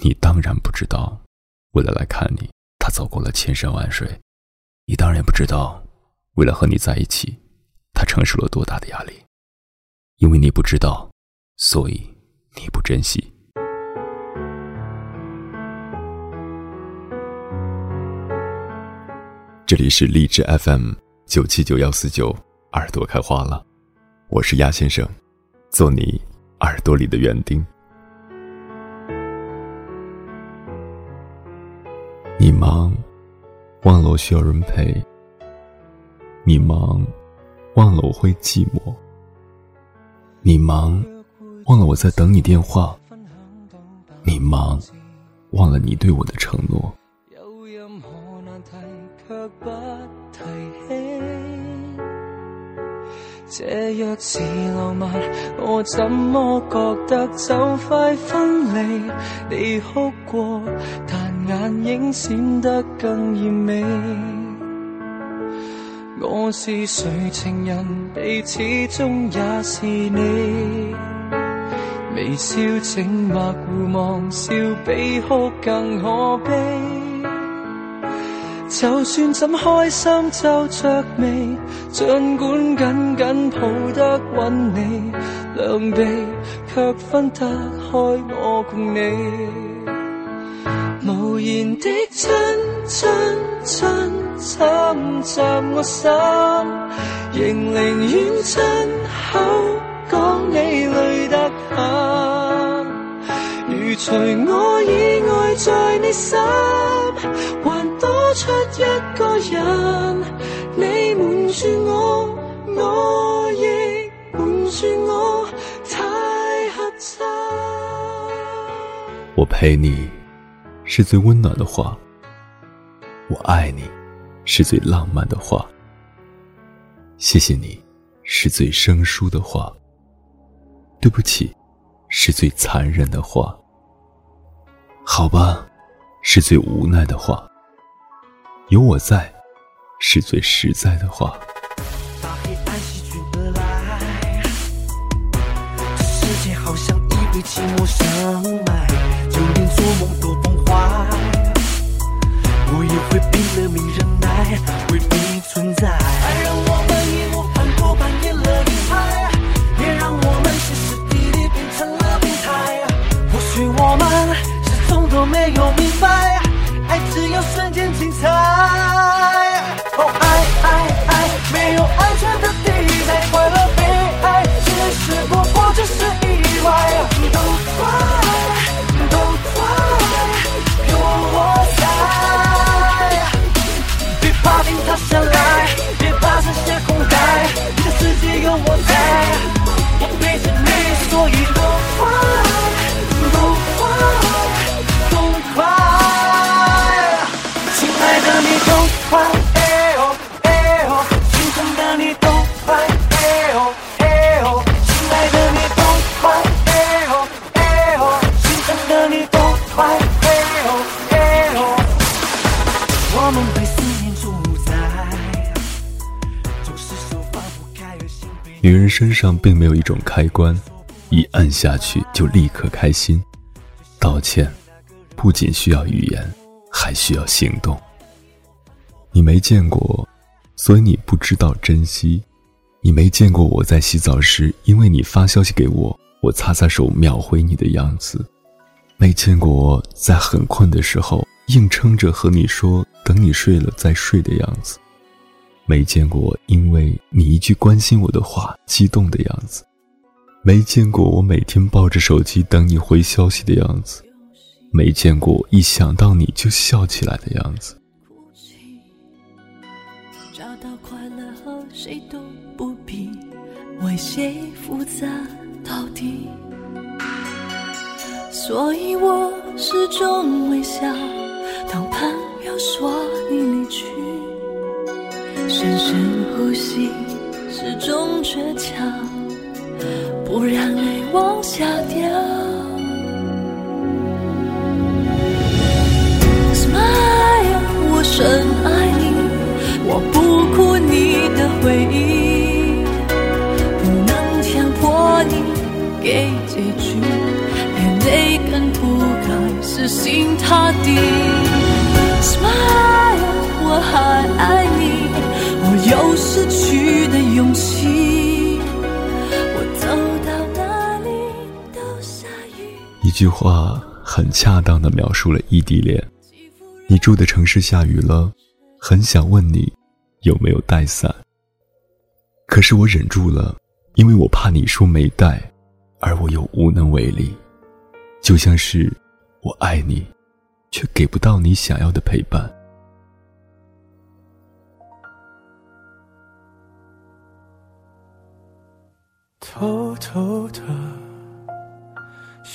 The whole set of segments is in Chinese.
你当然不知道，为了来看你，他走过了千山万水。你当然不知道，为了和你在一起，他承受了多大的压力。因为你不知道，所以你不珍惜。这里是荔枝 FM 九七九幺四九，耳朵开花了，我是鸭先生，做你耳朵里的园丁。忙，忘了我需要人陪；你忙，忘了我会寂寞；你忙，忘了我在等你电话；你忙，忘了你对我的承诺。这若是浪漫，我怎么觉得就快分离？你哭过，但眼影闪得更艳美。我是谁情人，你始终也是你。微笑静默互望，笑比哭更可悲。就算怎开心皱着眉，尽管紧紧抱得稳你，两臂却分得开我共你。无言的亲亲亲侵袭我心，仍宁愿亲口讲你累得很。如除我以外在你心。出一个人，你瞒住我，我亦瞒住我，太合衬。我陪你是最温暖的话，我爱你是最浪漫的话，谢谢你是最生疏的话，对不起是最残忍的话，好吧是最无奈的话。有我在，是最实在的话。这世界好像已被寂寞深埋，就连做梦都。拼了命忍耐，女人身上并没有一种开关，一按下去就立刻开心。道歉不仅需要语言，还需要行动。你没见过，所以你不知道珍惜。你没见过我在洗澡时，因为你发消息给我，我擦擦手秒回你的样子。没见过我在很困的时候，硬撑着和你说等你睡了再睡的样子。没见过因为你一句关心我的话激动的样子，没见过我每天抱着手机等你回消息的样子，没见过一想到你就笑起来的样子。找到快乐后谁都不必为谁复杂到底，所以我始终微笑，当朋友说你离去。深深呼吸，始终倔强，不让泪往下掉。句话很恰当的描述了异地恋。你住的城市下雨了，很想问你有没有带伞，可是我忍住了，因为我怕你说没带，而我又无能为力，就像是我爱你。却给不到你想要的陪伴。偷偷的，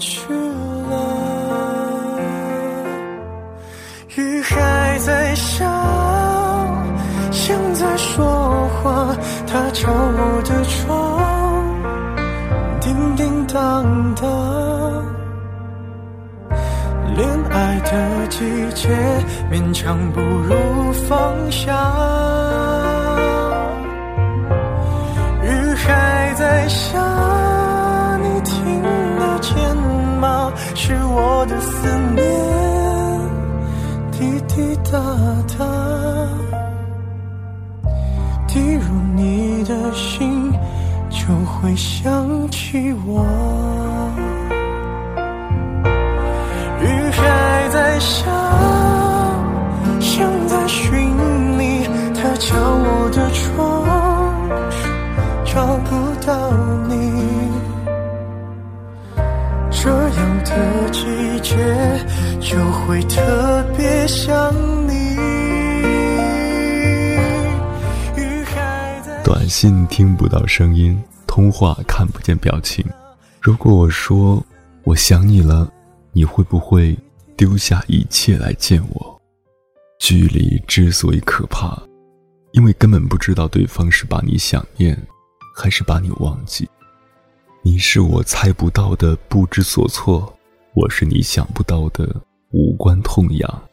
去了。雨还在下，像在说话，它敲我的窗。叮叮当当，恋爱的季节勉强不如放下。是我的思念，滴滴答答，滴入你的心。就会想起我，雨还在下，的季节就会特别想你。短信听不到声音。通话看不见表情。如果我说我想你了，你会不会丢下一切来见我？距离之所以可怕，因为根本不知道对方是把你想念，还是把你忘记。你是我猜不到的不知所措，我是你想不到的无关痛痒。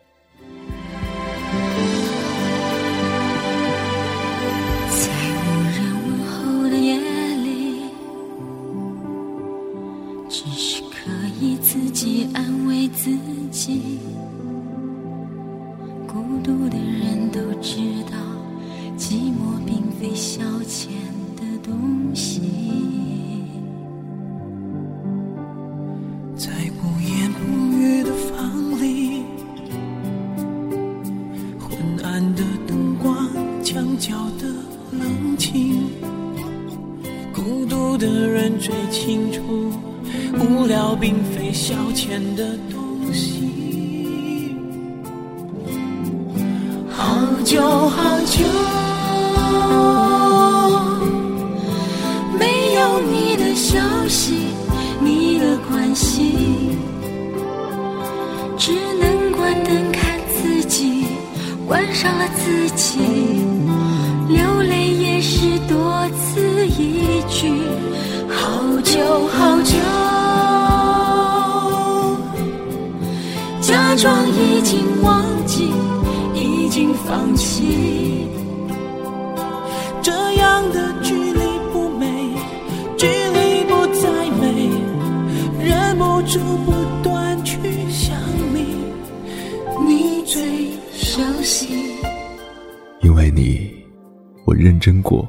并非消遣的东西。好久好久没有你的消息，你的关心，只能关灯看自己，关上了自己，流泪也是多此一举。好久好久。假装已经忘记，已经放弃，这样的距离不美，距离不再美，忍不住不断去想你，你最熟悉。因为你，我认真过，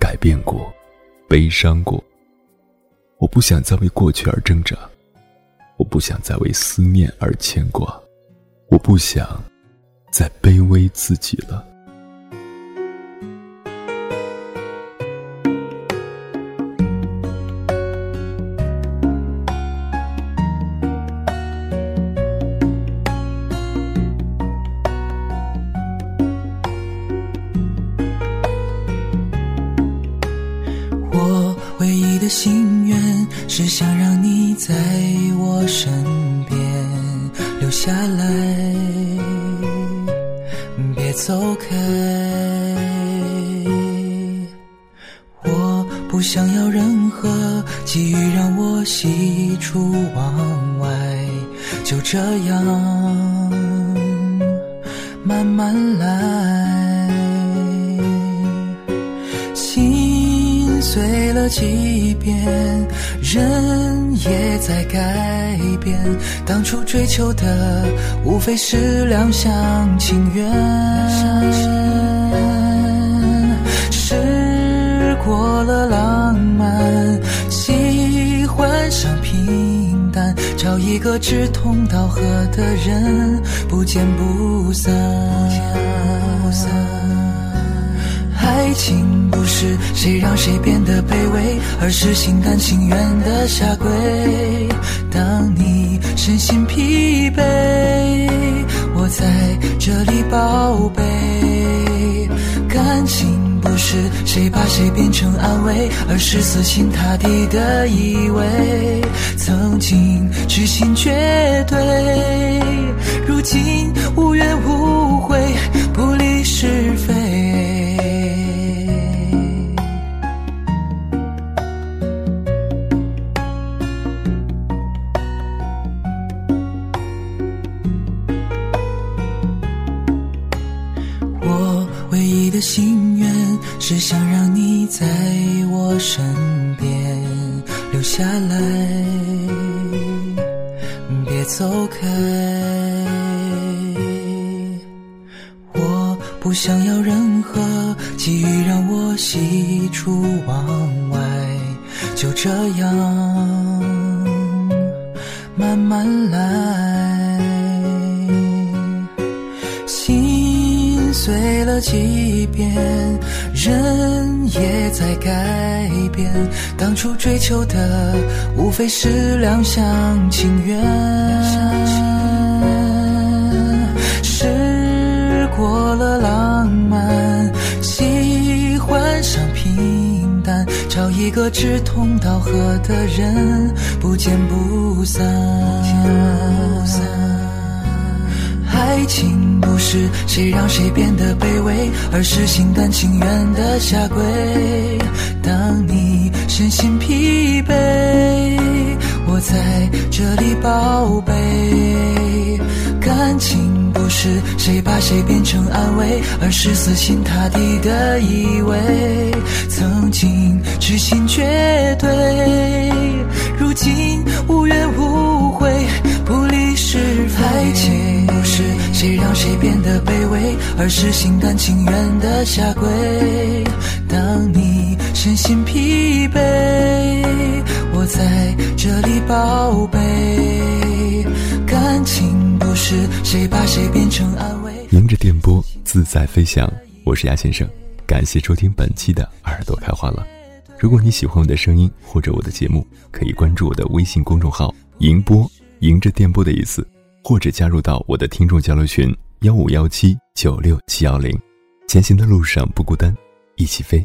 改变过，悲伤过，我不想再为过去而挣扎。我不想再为思念而牵挂，我不想再卑微自己了。我唯一的心。只想让你在我身边留下来，别走开。我不想要任何机遇让我喜出望外，就这样慢慢来。了几遍，人也在改变。当初追求的无非是两厢情愿，试过了浪漫，喜欢上平淡，找一个志同道合的人，不见不散。爱情不是谁让谁变得卑微，而是心甘情愿的下跪。当你身心疲惫，我在这里宝贝。感情不是谁把谁变成安慰，而是死心塌地的依偎曾经痴心绝对，如今无怨无悔，不理是非。我唯一的心愿是想让你在我身边留下来，别走开。我不想要任何机遇让我喜出望外，就这样慢慢来。了几遍，人也在改变。当初追求的无非是两厢情愿，试过了浪漫，喜欢上平淡，找一个志同道合的人，不见不散。爱情不是谁让谁变得卑微，而是心甘情愿的下跪。当你身心疲惫，我在这里宝贝。感情不是谁把谁变成安慰，而是死心塌地的以为曾经痴心绝对，如今无怨无悔，不理是。爱情谁让谁变得卑微，而是心甘情愿的下跪。当你身心疲惫，我在这里宝贝。感情不是谁把谁变成安慰。迎着电波自在飞翔，我是鸭先生，感谢收听本期的耳朵开花了。如果你喜欢我的声音或者我的节目，可以关注我的微信公众号“迎波”，迎着电波的意思，或者加入到我的听众交流群幺五幺七九六七幺零。前行的路上不孤单，一起飞。